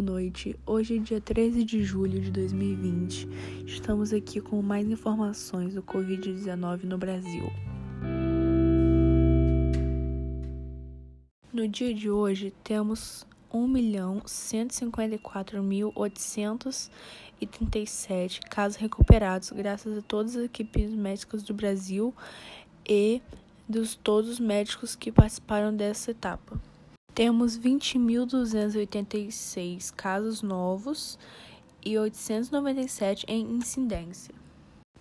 noite. Hoje é dia 13 de julho de 2020. Estamos aqui com mais informações do Covid-19 no Brasil. No dia de hoje, temos 1.154.837 casos recuperados, graças a todas as equipes médicas do Brasil e dos todos os médicos que participaram dessa etapa. Temos 20.286 casos novos e 897 em incidência.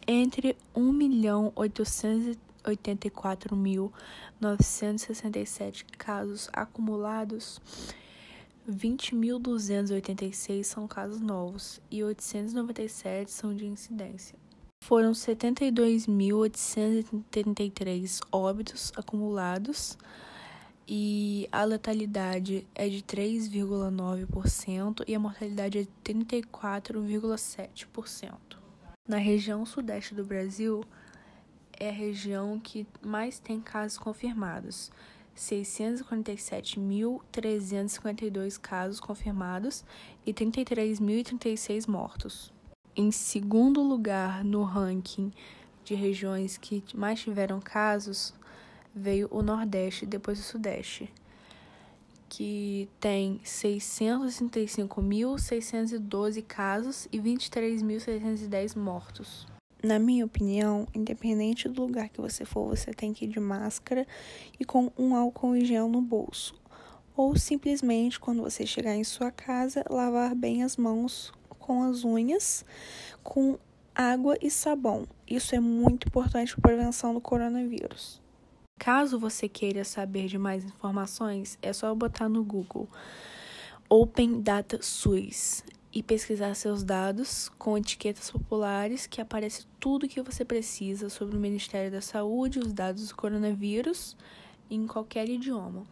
Entre 1.884.967 casos acumulados, 20.286 são casos novos e 897 são de incidência. Foram 72.833 óbitos acumulados e a letalidade é de 3,9% e a mortalidade é de 34,7%. Na região sudeste do Brasil, é a região que mais tem casos confirmados. 647.352 casos confirmados e 33.036 mortos. Em segundo lugar no ranking de regiões que mais tiveram casos, veio o Nordeste, depois o Sudeste, que tem 665.612 casos e 23.610 mortos. Na minha opinião, independente do lugar que você for, você tem que ir de máscara e com um álcool em gel no bolso. Ou simplesmente, quando você chegar em sua casa, lavar bem as mãos com as unhas, com água e sabão. Isso é muito importante para a prevenção do coronavírus. Caso você queira saber de mais informações, é só botar no Google Open Data SUS e pesquisar seus dados com etiquetas populares que aparece tudo o que você precisa sobre o Ministério da Saúde, os dados do coronavírus em qualquer idioma.